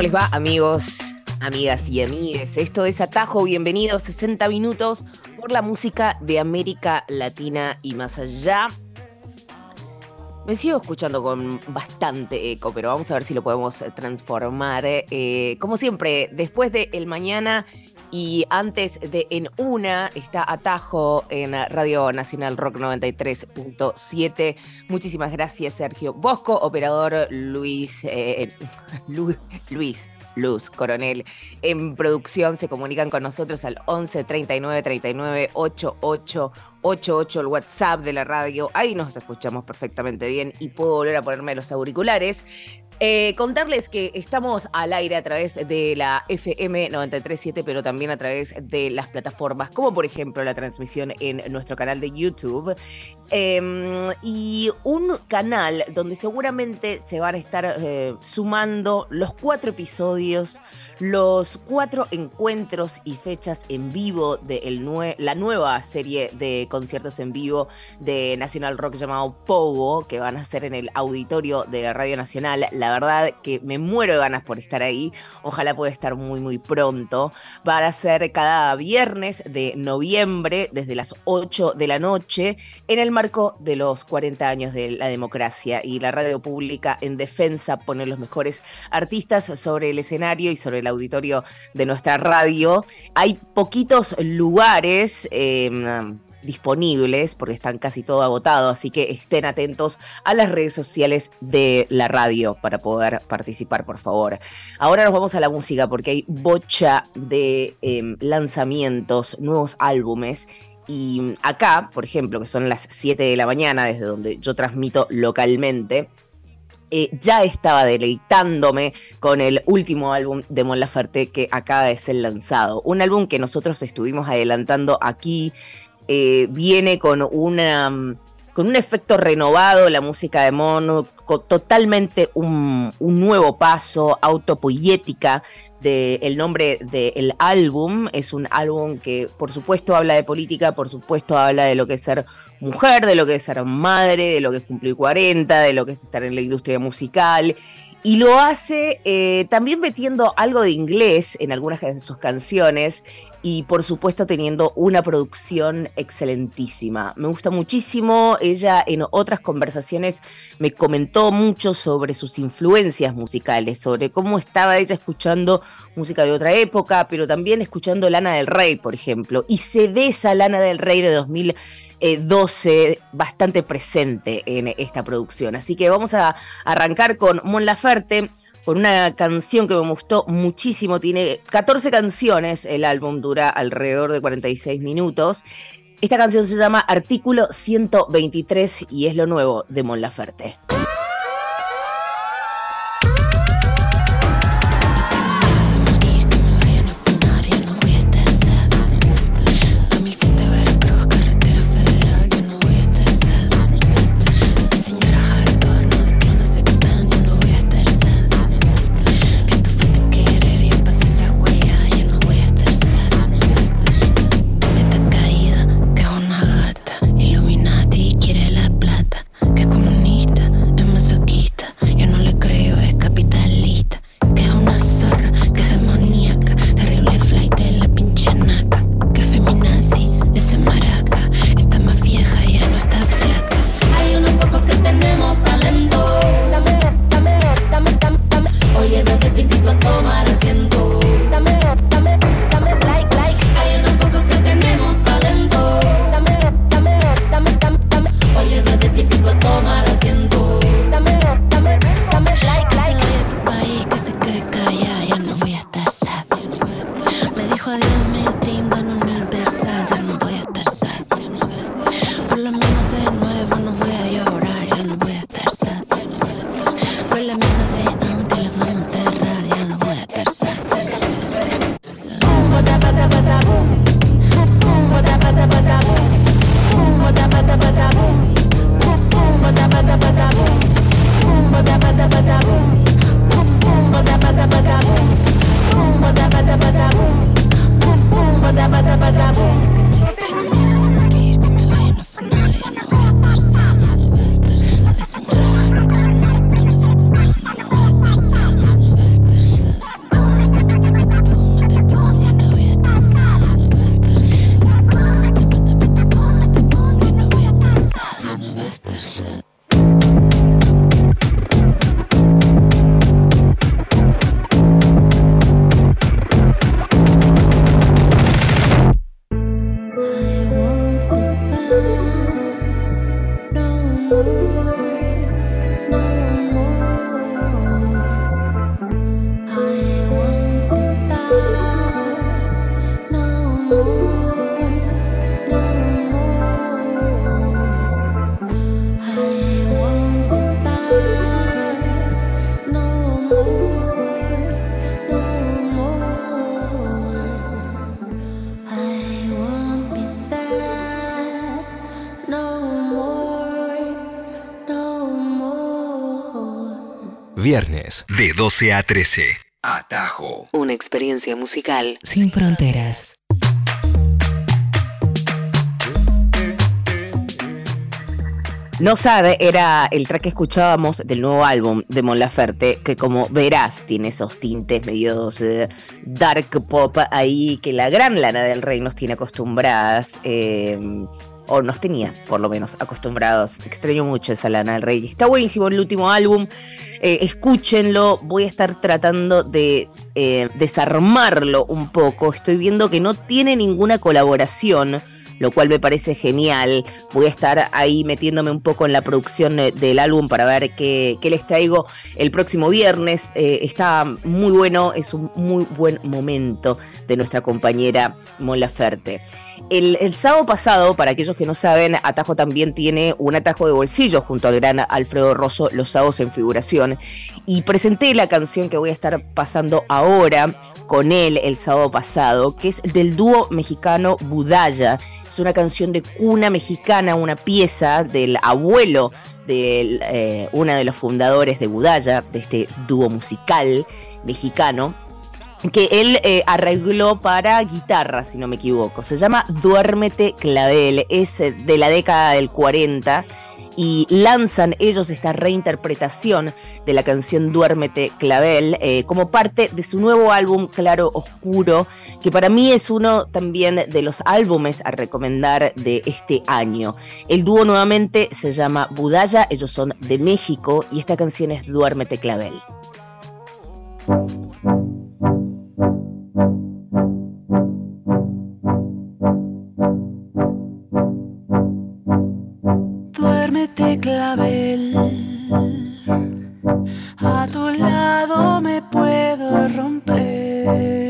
¿Cómo les va, amigos, amigas y amigues? Esto es Atajo, bienvenidos 60 minutos por la música de América Latina y más allá. Me sigo escuchando con bastante eco, pero vamos a ver si lo podemos transformar. Eh, como siempre, después de El Mañana y antes de En Una está Atajo en Radio Nacional Rock 93.7. Muchísimas gracias, Sergio Bosco, operador Luis, eh, Lu- Luis. Luz Coronel en producción se comunican con nosotros al 11 39 39 88 88 el WhatsApp de la radio ahí nos escuchamos perfectamente bien y puedo volver a ponerme los auriculares eh, contarles que estamos al aire a través de la FM 937, pero también a través de las plataformas, como por ejemplo la transmisión en nuestro canal de YouTube. Eh, y un canal donde seguramente se van a estar eh, sumando los cuatro episodios, los cuatro encuentros y fechas en vivo de el nue- la nueva serie de conciertos en vivo de Nacional Rock llamado Pogo, que van a ser en el auditorio de la Radio Nacional. La verdad que me muero de ganas por estar ahí. Ojalá pueda estar muy, muy pronto. Van a ser cada viernes de noviembre, desde las 8 de la noche, en el marco de los 40 años de la democracia y la radio pública en defensa pone los mejores artistas sobre el escenario y sobre el auditorio de nuestra radio. Hay poquitos lugares. eh, disponibles porque están casi todo agotado, así que estén atentos a las redes sociales de la radio para poder participar, por favor. Ahora nos vamos a la música porque hay bocha de eh, lanzamientos, nuevos álbumes. Y acá, por ejemplo, que son las 7 de la mañana, desde donde yo transmito localmente, eh, ya estaba deleitándome con el último álbum de Mon Laferte que acaba de ser lanzado. Un álbum que nosotros estuvimos adelantando aquí. Eh, viene con una mm, con un efecto renovado, la música de Mon, con totalmente un, un nuevo paso, autopoyética. De, el nombre del álbum es un álbum que, por supuesto, habla de política, por supuesto, habla de lo que es ser mujer, de lo que es ser madre, de lo que es cumplir 40, de lo que es estar en la industria musical. Y lo hace eh, también metiendo algo de inglés en algunas de sus canciones y por supuesto teniendo una producción excelentísima. Me gusta muchísimo, ella en otras conversaciones me comentó mucho sobre sus influencias musicales, sobre cómo estaba ella escuchando música de otra época, pero también escuchando Lana del Rey, por ejemplo, y se ve esa Lana del Rey de 2012 bastante presente en esta producción. Así que vamos a arrancar con Mon Laferte con una canción que me gustó muchísimo. Tiene 14 canciones, el álbum dura alrededor de 46 minutos. Esta canción se llama Artículo 123 y es lo nuevo de Mon Laferte. Viernes de 12 a 13. Atajo. Una experiencia musical sin fronteras. No sabe, era el track que escuchábamos del nuevo álbum de Mon Laferte, que como verás tiene esos tintes medio eh, dark pop ahí que la gran Lana del Rey nos tiene acostumbradas. eh, o nos tenía, por lo menos, acostumbrados. Extraño mucho esa Lana del Rey. Está buenísimo el último álbum. eh, escúchenlo. Voy a estar tratando de eh, desarmarlo un poco. Estoy viendo que no tiene ninguna colaboración lo cual me parece genial. Voy a estar ahí metiéndome un poco en la producción eh, del álbum para ver qué, qué les traigo el próximo viernes. Está muy bueno, es un muy buen momento de nuestra compañera Mon Laferte. El, el sábado pasado, para aquellos que no saben, Atajo también tiene un atajo de bolsillo junto al gran Alfredo Rosso, Los sábados en figuración. Y presenté la canción que voy a estar pasando ahora con él el sábado pasado, que es del dúo mexicano Budaya. Es una canción de cuna mexicana, una pieza del abuelo de eh, uno de los fundadores de Budaya, de este dúo musical mexicano, que él eh, arregló para guitarra, si no me equivoco. Se llama Duérmete Clavel, es eh, de la década del 40 y lanzan ellos esta reinterpretación de la canción Duérmete Clavel eh, como parte de su nuevo álbum Claro Oscuro, que para mí es uno también de los álbumes a recomendar de este año. El dúo nuevamente se llama Budaya, ellos son de México y esta canción es Duérmete Clavel. Duérmete clavel, a tu lado me puedo romper.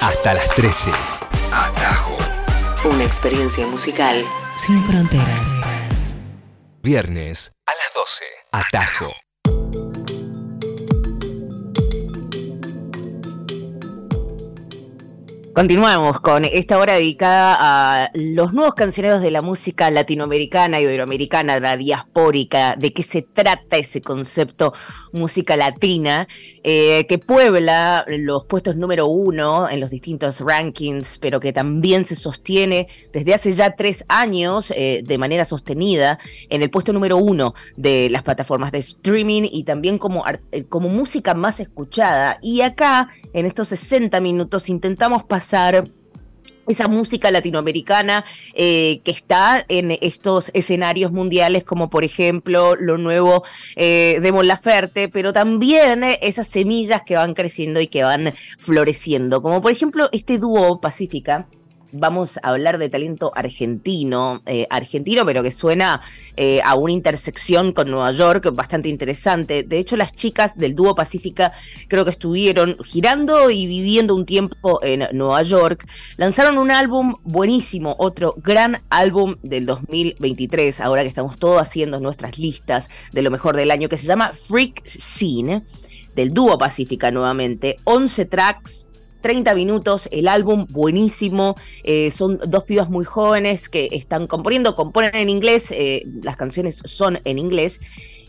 Hasta las 13. Atajo. Una experiencia musical sin fronteras. Viernes a las 12. Atajo. Continuamos con esta hora dedicada a los nuevos cancioneros de la música latinoamericana y iberoamericana, la diaspórica, de qué se trata ese concepto música latina, eh, que puebla los puestos número uno en los distintos rankings, pero que también se sostiene desde hace ya tres años eh, de manera sostenida en el puesto número uno de las plataformas de streaming y también como, eh, como música más escuchada. Y acá, en estos 60 minutos, intentamos pasar esa música latinoamericana eh, que está en estos escenarios mundiales, como por ejemplo lo nuevo eh, de Mon pero también esas semillas que van creciendo y que van floreciendo, como por ejemplo este dúo Pacífica. Vamos a hablar de talento argentino, eh, argentino, pero que suena eh, a una intersección con Nueva York bastante interesante. De hecho, las chicas del dúo Pacífica creo que estuvieron girando y viviendo un tiempo en Nueva York. Lanzaron un álbum buenísimo, otro gran álbum del 2023, ahora que estamos todos haciendo nuestras listas de lo mejor del año, que se llama Freak Scene, del dúo Pacífica nuevamente. 11 tracks. 30 minutos, el álbum buenísimo, eh, son dos pibas muy jóvenes que están componiendo, componen en inglés, eh, las canciones son en inglés,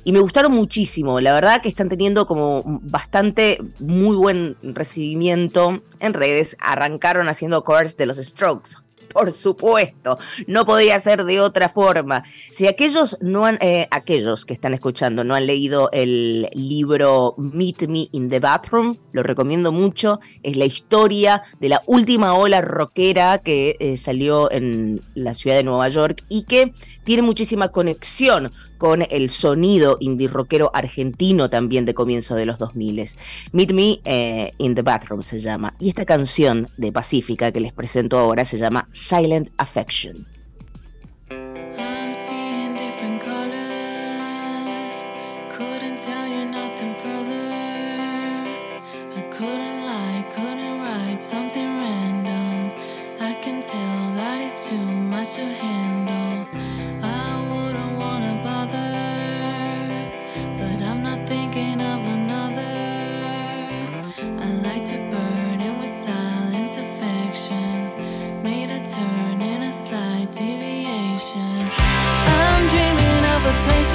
y me gustaron muchísimo. La verdad que están teniendo como bastante muy buen recibimiento en redes. Arrancaron haciendo covers de los Strokes. Por supuesto, no podía ser de otra forma. Si aquellos no han, eh, aquellos que están escuchando no han leído el libro Meet Me in the Bathroom, lo recomiendo mucho. Es la historia de la última ola rockera que eh, salió en la ciudad de Nueva York y que tiene muchísima conexión con el sonido indie rockero argentino también de comienzo de los 2000. Meet Me eh, in the Bathroom se llama. Y esta canción de Pacífica que les presento ahora se llama Silent Affection. I'm seeing place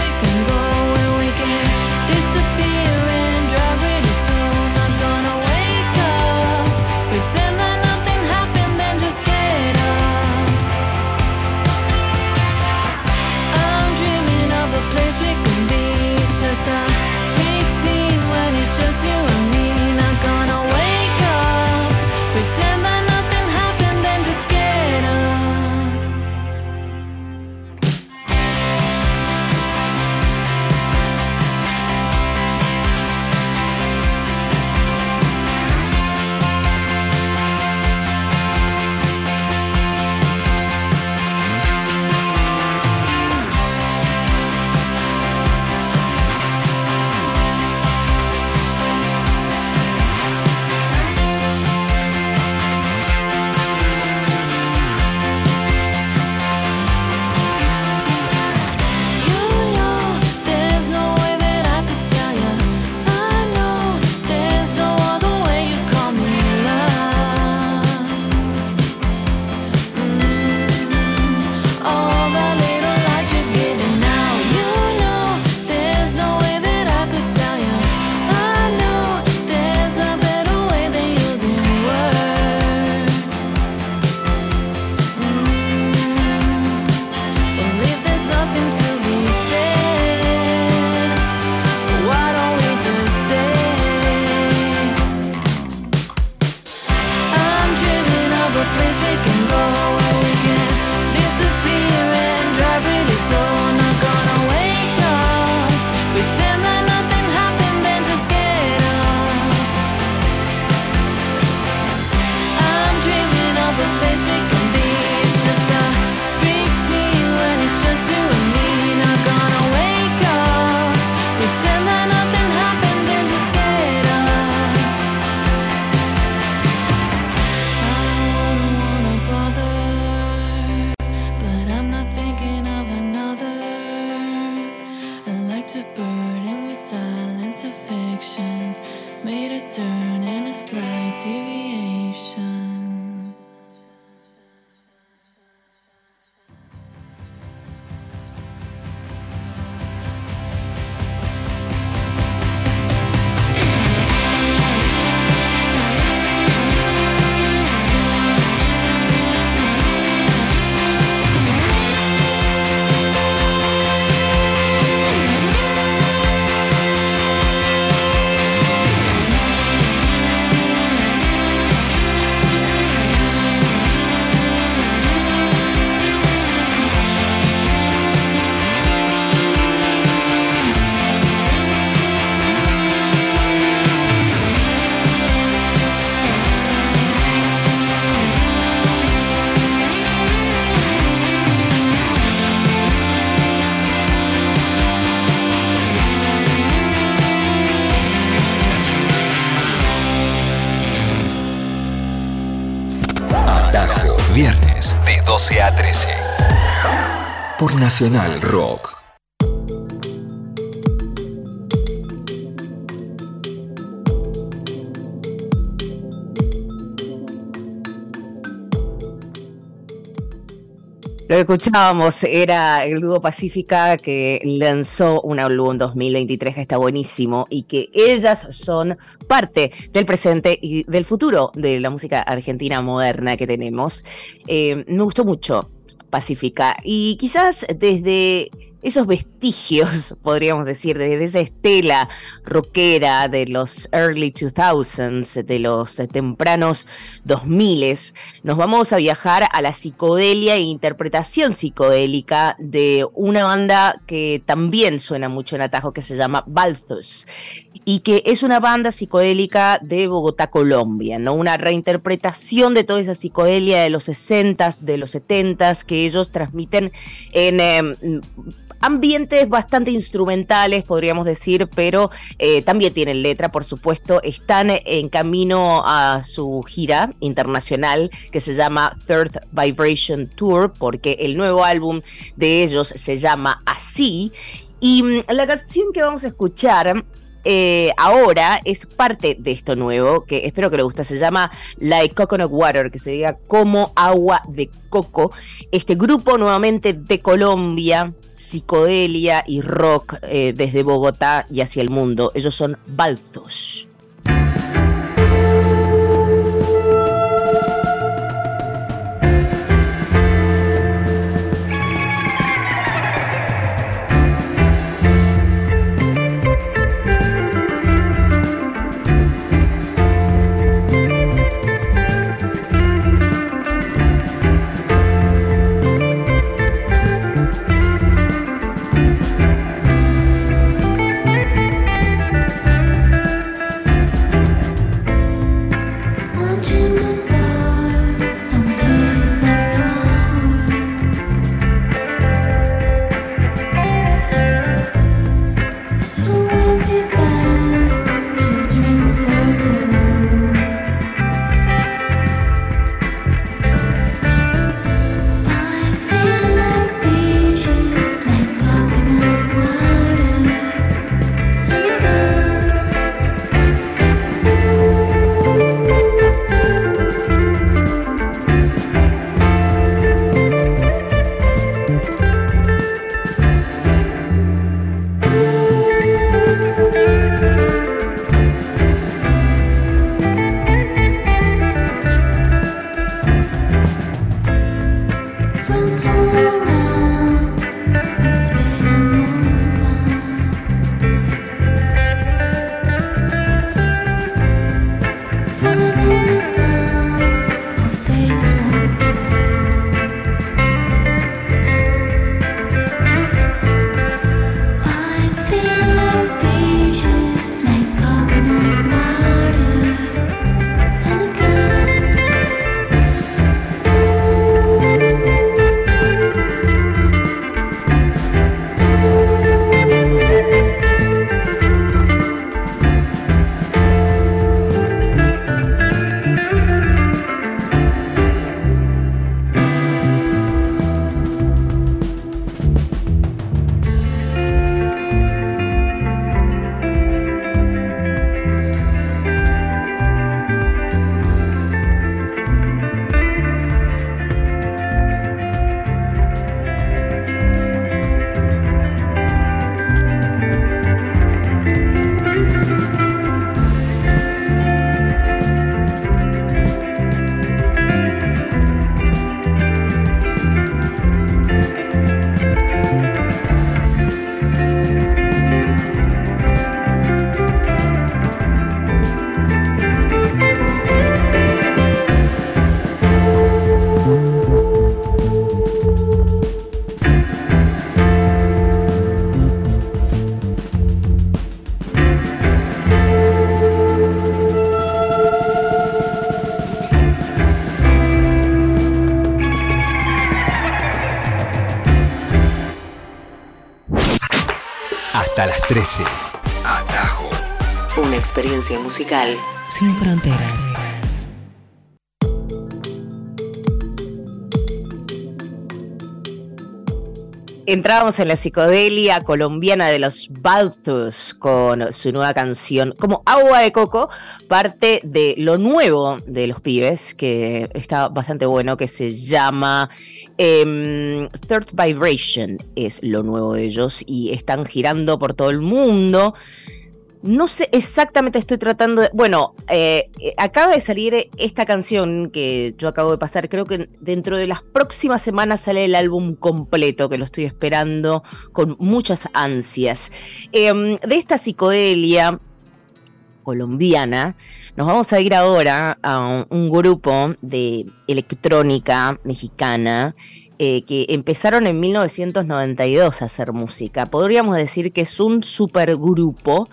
Por Nacional Rock. Lo que escuchábamos era el dúo Pacífica que lanzó un álbum en 2023 que está buenísimo y que ellas son parte del presente y del futuro de la música argentina moderna que tenemos. Eh, me gustó mucho Pacífica. Y quizás desde esos vestigios, podríamos decir, desde esa estela rockera de los early 2000s, de los tempranos 2000s, nos vamos a viajar a la psicodelia e interpretación psicodélica de una banda que también suena mucho en atajo, que se llama Balthus, y que es una banda psicodélica de Bogotá, Colombia, ¿no? Una reinterpretación de toda esa psicodelia de los 60s, de los 70s, que ellos transmiten en... Eh, ambientes bastante instrumentales, podríamos decir, pero eh, también tienen letra, por supuesto. Están en camino a su gira internacional que se llama Third Vibration Tour, porque el nuevo álbum de ellos se llama Así. Y mm, la canción que vamos a escuchar eh, ahora es parte de esto nuevo, que espero que le guste, se llama Like Coconut Water, que se diga como agua de coco. Este grupo nuevamente de Colombia, psicodelia y rock eh, desde Bogotá y hacia el mundo. Ellos son Balthus. Hasta las 13. Atajo. Una experiencia musical sin fronteras. Entrábamos en la psicodelia colombiana de los Balthus con su nueva canción como Agua de Coco, parte de lo nuevo de los pibes, que está bastante bueno, que se llama em, Third Vibration, es lo nuevo de ellos, y están girando por todo el mundo. No sé exactamente, estoy tratando de. Bueno, eh, eh, acaba de salir esta canción que yo acabo de pasar. Creo que dentro de las próximas semanas sale el álbum completo, que lo estoy esperando con muchas ansias. Em, de esta psicodelia colombiana, nos vamos a ir ahora a un, grupo de electrónica mexicana eh, que empezaron en 1992 a hacer música. Podríamos decir que es un supergrupo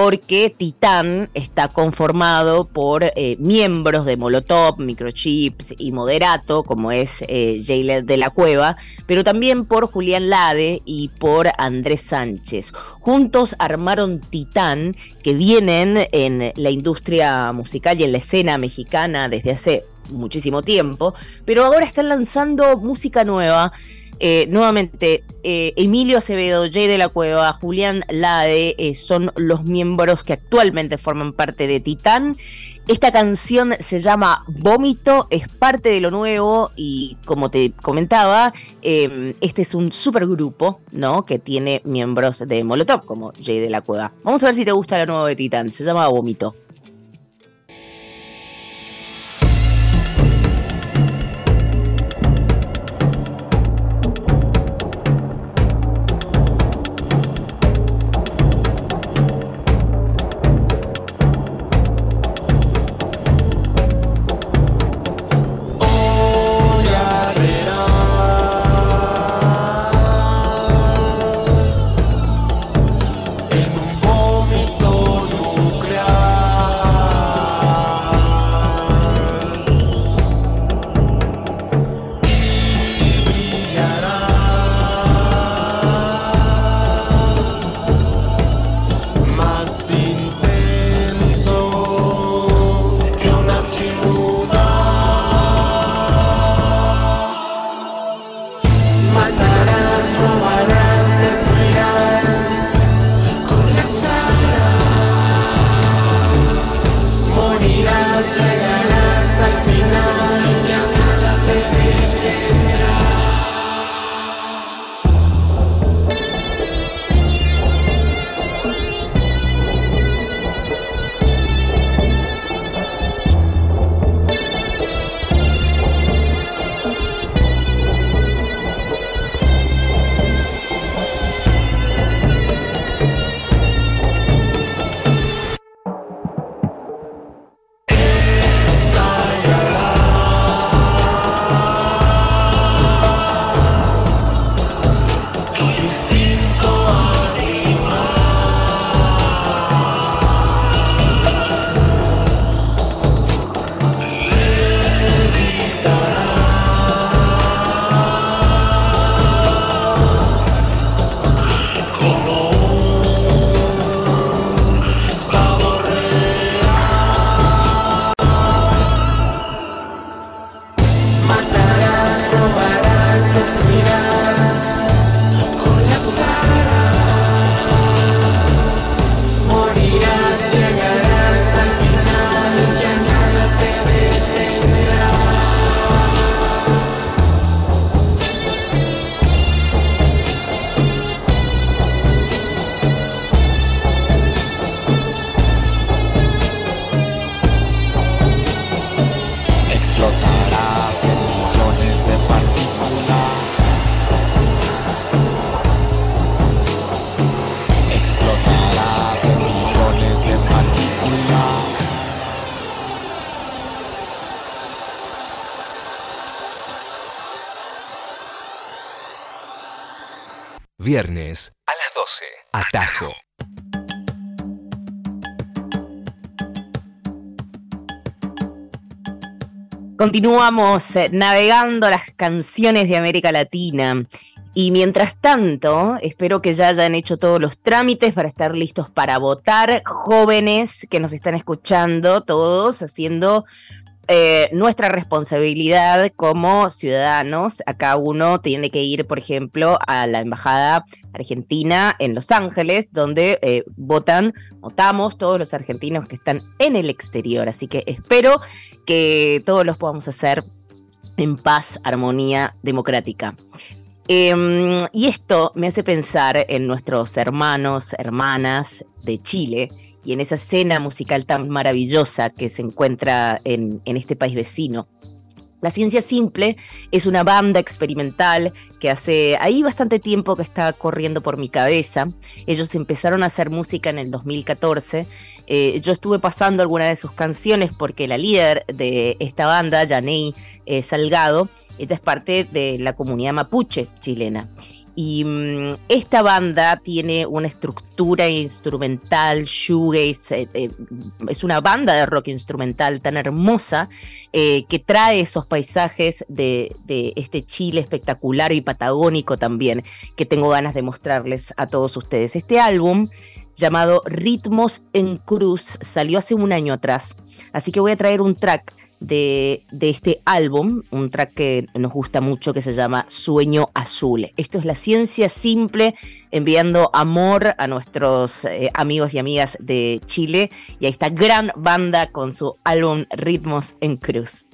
porque Titán está conformado por eh, miembros de Molotov, Microchips y Moderato, como es eh, de la Cueva, pero también por Julián Lade y por Andrés Sánchez. Juntos armaron Titán, que vienen en la industria musical y en la escena mexicana desde hace muchísimo tiempo, pero ahora están lanzando música nueva. Eh, nuevamente, eh, Emilio Acevedo, Jay de la Cueva, Julián Lade eh, son los miembros que actualmente forman parte de Titán. Esta canción se llama Vómito, es parte de lo nuevo y como te comentaba, eh, este es un supergrupo, ¿no? Que tiene miembros de Molotov, como Jay de la Cueva. Vamos a ver si te gusta lo nuevo de Titán, se llama Vómito. 12. Atajo. Continuamos eh, navegando las canciones de América Latina. Y mientras tanto, espero que ya hayan hecho todos los trámites para estar listos para votar. Jóvenes que nos están escuchando, todos haciendo eh, nuestra responsabilidad como ciudadanos, acá uno tiene que ir, por ejemplo, a la embajada argentina en Los Ángeles, donde eh, votan, votamos todos los argentinos que están en el exterior. Así que espero que todos los podamos hacer en paz, armonía democrática. Em, y esto me hace pensar en nuestros hermanos, hermanas de Chile y en esa escena musical tan maravillosa que se encuentra en, en este país vecino. La Ciencia Simple es una banda experimental que hace ahí bastante tiempo que está corriendo por mi cabeza. Ellos empezaron a hacer música en el 2014. Eh, yo estuve pasando algunas de sus canciones porque la líder de esta banda, Janey eh, Salgado, esta es parte de la comunidad mapuche chilena. Y mm, esta banda tiene una estructura instrumental, shoegaze, eh, eh, es una banda de rock instrumental tan hermosa eh, que trae esos paisajes de, de este Chile espectacular y patagónico también, que tengo ganas de mostrarles a todos ustedes. Este álbum llamado Ritmos en Cruz salió hace un año atrás, así que voy a traer un track de, de, este álbum, un track que nos gusta mucho que se llama Sueño Azul. Esto es la ciencia simple enviando amor a nuestros eh, amigos y amigas de Chile y a esta gran banda con su álbum Ritmos en Cruz.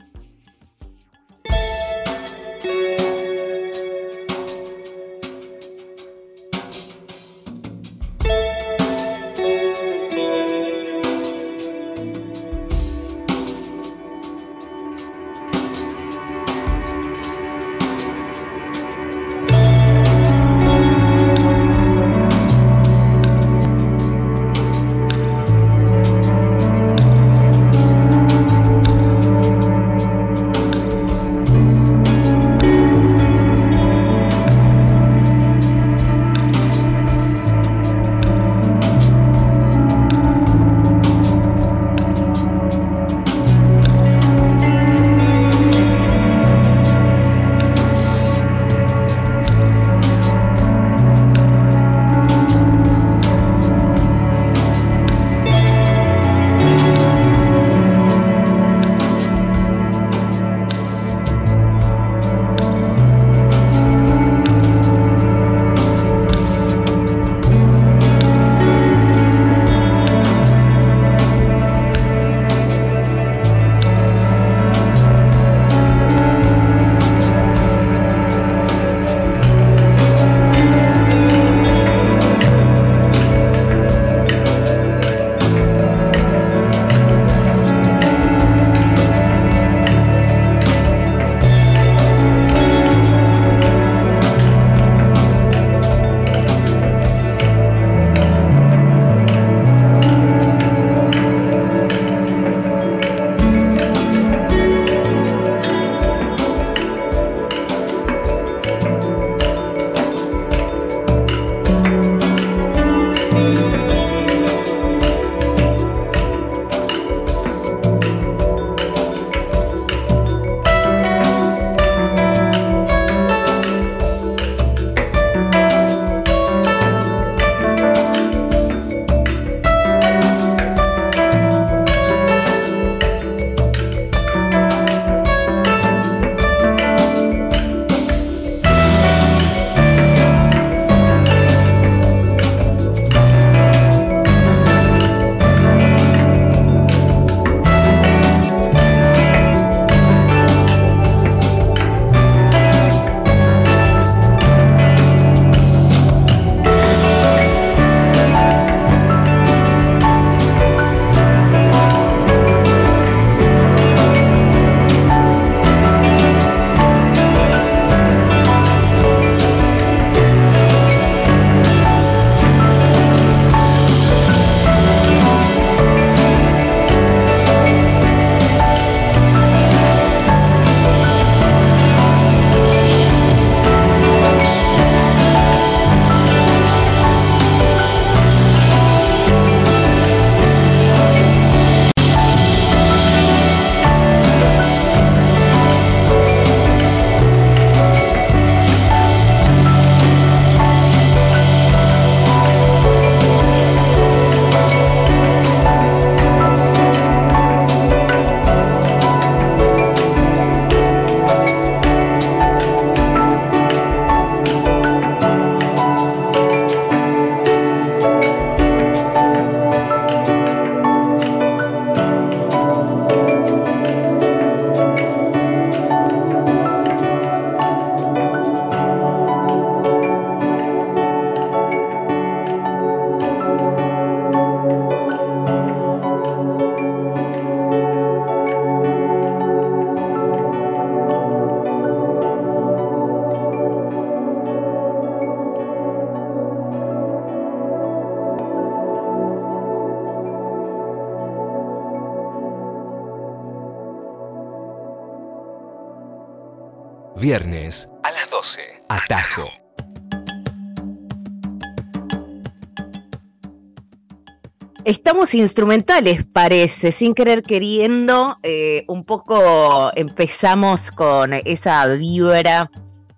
Instrumentales, parece, sin querer queriendo. eh, un poco empezamos con esa vibra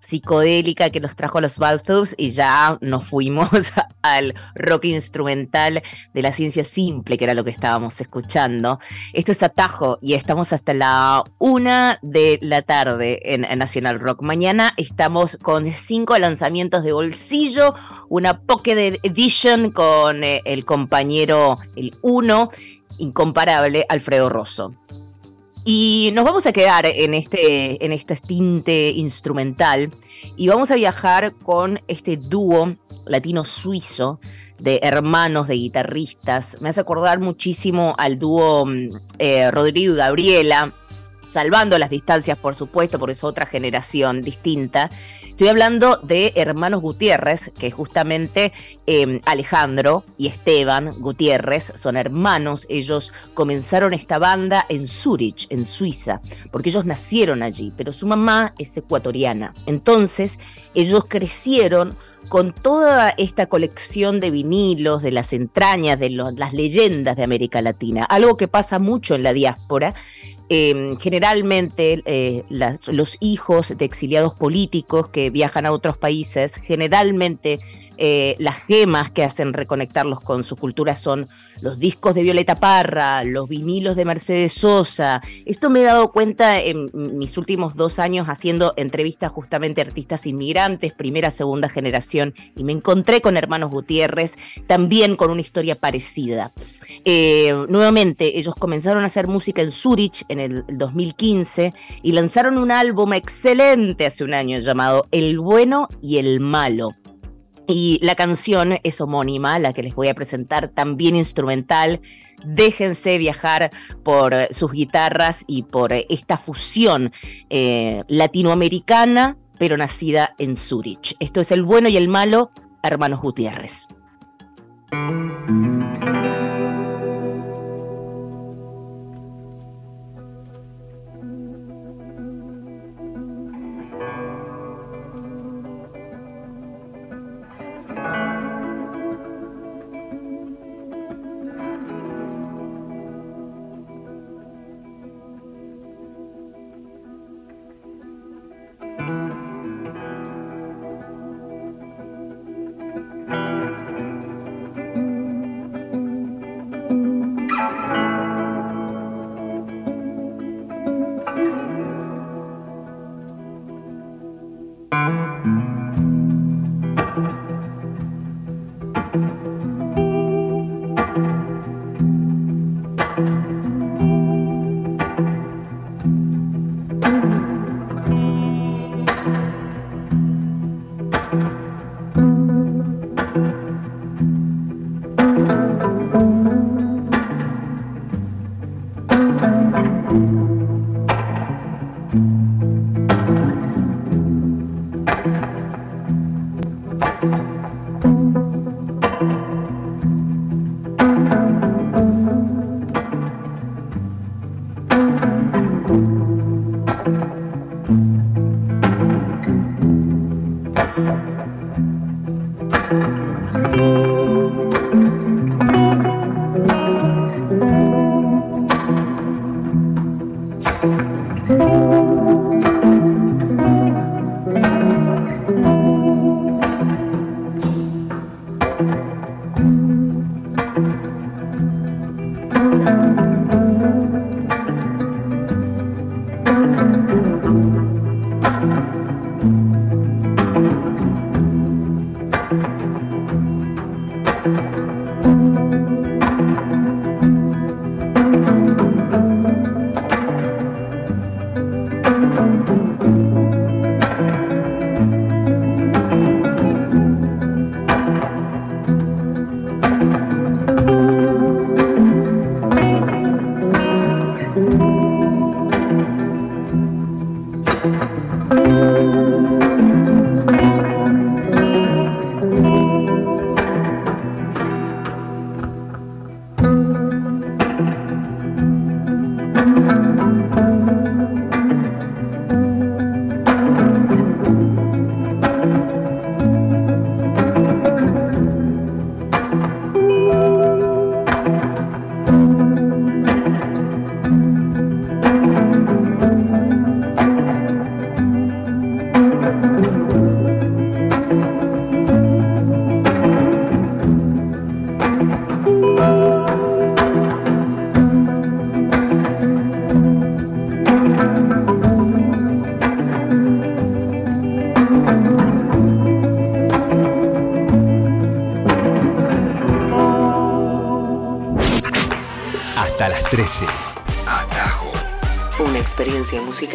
psicodélica que nos trajo los Balthus y ya nos fuimos al rock instrumental de la ciencia simple, que era lo que estábamos escuchando. Esto es Atajo y estamos hasta la una de la tarde en Nacional Rock. Mañana estamos con cinco lanzamientos de bolsillo, una Pocket Edition con eh, el compañero, el uno, incomparable, Alfredo Rosso. Y nos vamos a quedar en este, en este tinte instrumental y vamos a viajar con este dúo latino-suizo de hermanos, de guitarristas. Me hace acordar muchísimo al dúo mm, eh, Rodrigo y Gabriela, salvando las distancias, por supuesto, porque es otra generación distinta. Estoy hablando de Hermanos Gutiérrez, que justamente eh, Alejandro y Esteban Gutiérrez son hermanos. Ellos comenzaron esta banda en Zurich, en Suiza, porque ellos nacieron allí, pero su mamá es ecuatoriana. Entonces, ellos crecieron con toda esta colección de vinilos, de las entrañas, de las leyendas de América Latina, algo que pasa mucho en la diáspora. Eh, generalmente las- los hijos de exiliados políticos que viajan a otros países, generalmente eh, las gemas que hacen reconectarlos con su cultura son los discos de Violeta Parra, los vinilos de Mercedes Sosa. Esto me he dado cuenta en mis últimos dos años haciendo entrevistas justamente a artistas inmigrantes, primera, segunda generación, y me encontré con hermanos Gutiérrez, también con una historia parecida. Eh, nuevamente, ellos comenzaron a hacer música en Zurich en el 2015 y lanzaron un álbum excelente hace un año llamado El bueno y el malo. Y la canción es homónima, la que les voy a presentar, también instrumental. Déjense viajar por sus guitarras y por esta fusión eh, latinoamericana, pero nacida en Zurich. Esto es El bueno y el malo, hermanos Gutiérrez.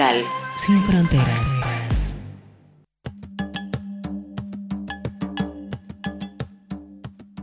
Musical sin fronteras.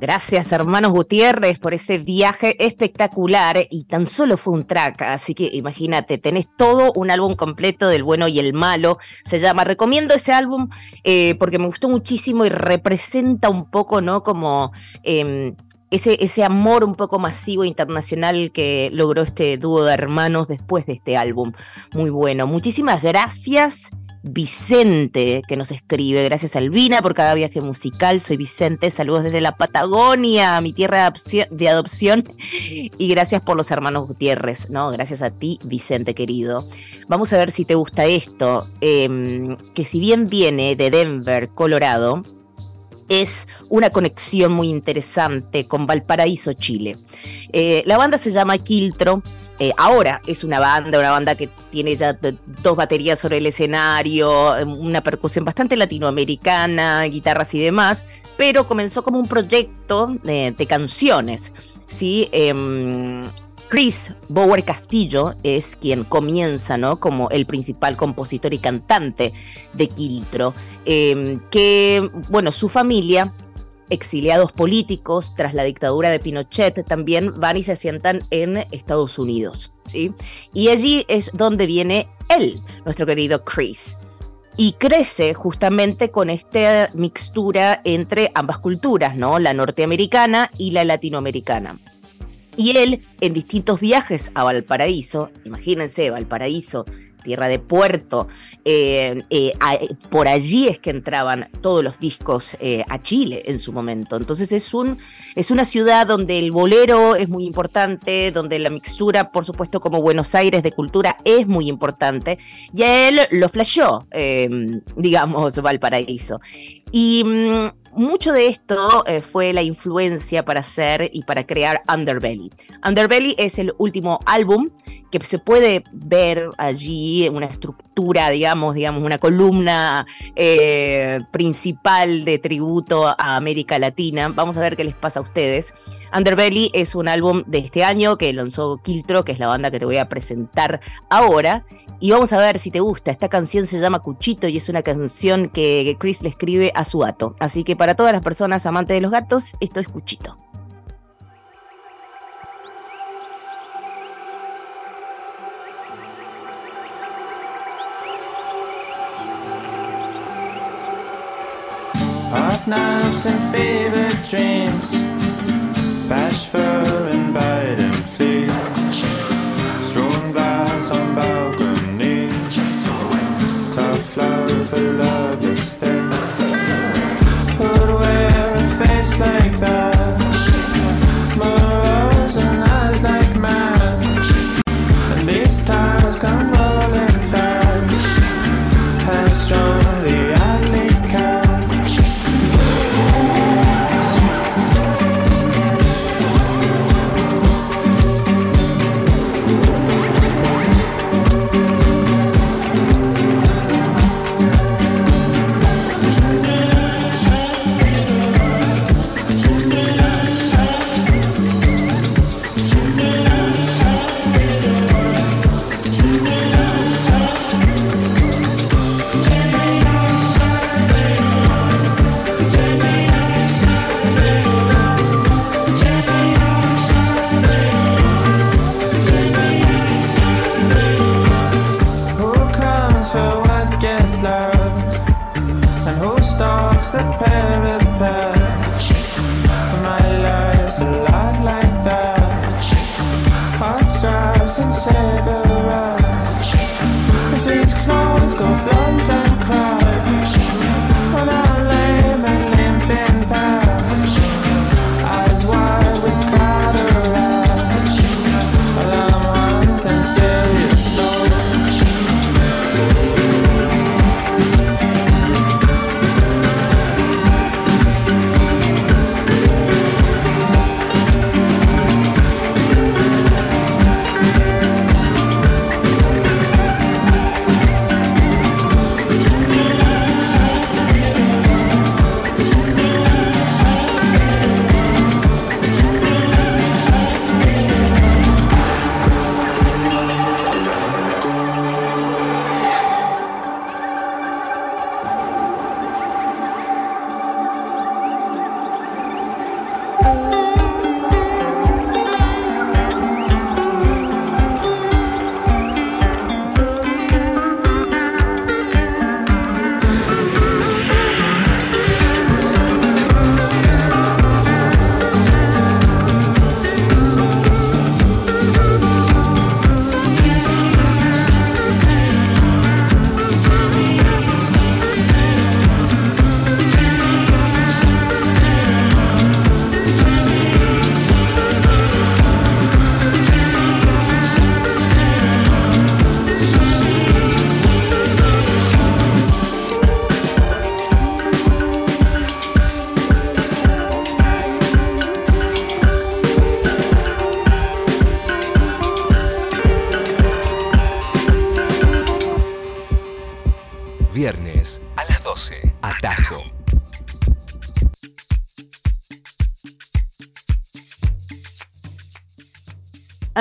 Gracias, hermanos Gutiérrez, por ese viaje espectacular y tan solo fue un track, así que imagínate, tenés todo un álbum completo del bueno y el malo, se llama, recomiendo ese álbum eh, porque me gustó muchísimo y representa un poco, ¿no? Como eh, ese, ese amor un poco masivo internacional que logró este dúo de hermanos después de este álbum, muy bueno. Muchísimas gracias. Vicente que nos escribe. Gracias Albina por cada viaje musical. Soy Vicente. Saludos desde la Patagonia, mi tierra de adopción. Y gracias por los hermanos Gutiérrez, ¿no? Gracias a ti, Vicente querido. Vamos a ver si te gusta esto. Eh, que si bien viene de Denver, Colorado, es una conexión muy interesante con Valparaíso, Chile. Eh, la banda se llama Quiltro. Eh, ahora es una banda, una banda que tiene ya dos baterías sobre el escenario, una percusión bastante latinoamericana, guitarras y demás, pero comenzó como un proyecto de, canciones. ¿sí? Eh, Chris Bower Castillo es quien comienza, ¿no? Como el principal compositor y cantante de Quiltro, eh, que, bueno, su familia exiliados políticos tras la dictadura de Pinochet también van y se asientan en Estados Unidos, ¿sí? Y allí es donde viene él, nuestro querido Chris. Y crece justamente con esta mixtura entre ambas culturas, ¿no? La norteamericana y la latinoamericana. Y él, en distintos viajes a Valparaíso, imagínense, Valparaíso, tierra de puerto, eh, eh, por allí es que entraban todos los discos eh, a Chile en su momento. Entonces es, un, es una ciudad donde el bolero es muy importante, donde la mixtura, por supuesto, como Buenos Aires de cultura es muy importante. Y a él lo flasheó, digamos, Valparaíso. Y mmm, mucho de esto eh, fue la influencia para hacer y para crear Underbelly. Underbelly es el último álbum que se puede ver allí, una estructura, digamos, digamos una columna eh, principal de tributo a América Latina. Vamos a ver qué les pasa a ustedes. Underbelly es un álbum de este año que lanzó Kiltro, que es la banda que te voy a presentar ahora. Y vamos a ver si te gusta. Esta canción se llama Cuchito y es una canción que Chris le escribe a su gato. Así que para todas las personas amantes de los gatos, esto es Cuchito. Knives and fever dreams, bashful and bite and flee. Strong glass on balconies, tough love for lovers stars that pass.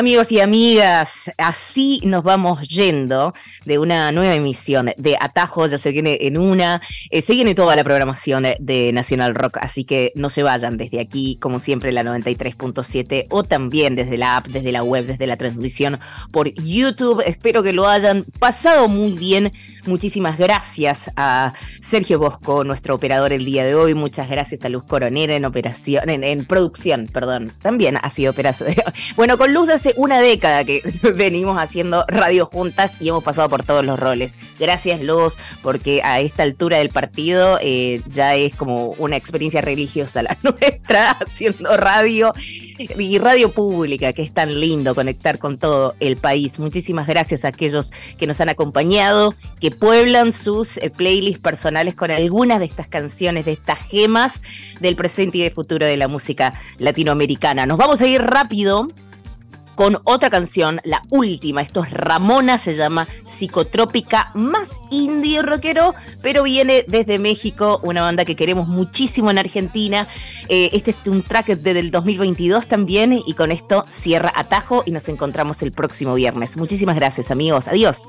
Amigos y amigas, así nos vamos yendo de una nueva emisión de Atajo, ya se viene en una, eh, se viene toda la programación de, de Nacional Rock, así que no se vayan desde aquí, como siempre, la 93.7 o también desde la app, desde la web, desde la transmisión por YouTube. Espero que lo hayan pasado muy bien. Muchísimas gracias a Sergio Bosco, nuestro operador el día de hoy. Muchas gracias a Luz Coronera en operación, en, en producción, perdón. También ha sido operación. Bueno, con Luz hace una década que venimos haciendo radio juntas y hemos pasado por todos los roles. Gracias, Luz, porque a esta altura del partido eh, ya es como una experiencia religiosa la nuestra, haciendo radio y radio pública, que es tan lindo conectar con todo el país. Muchísimas gracias a aquellos que nos han acompañado, que pueblan sus eh, playlists personales con algunas de estas canciones, de estas gemas del presente y del futuro de la música latinoamericana. Nos vamos a ir rápido con otra canción, la última. Esto es Ramona, se llama Psicotrópica, más indie rockero, pero viene desde México, una banda que queremos muchísimo en Argentina. Eh, este es un track desde el 2022 también, y con esto cierra Atajo y nos encontramos el próximo viernes. Muchísimas gracias, amigos. Adiós.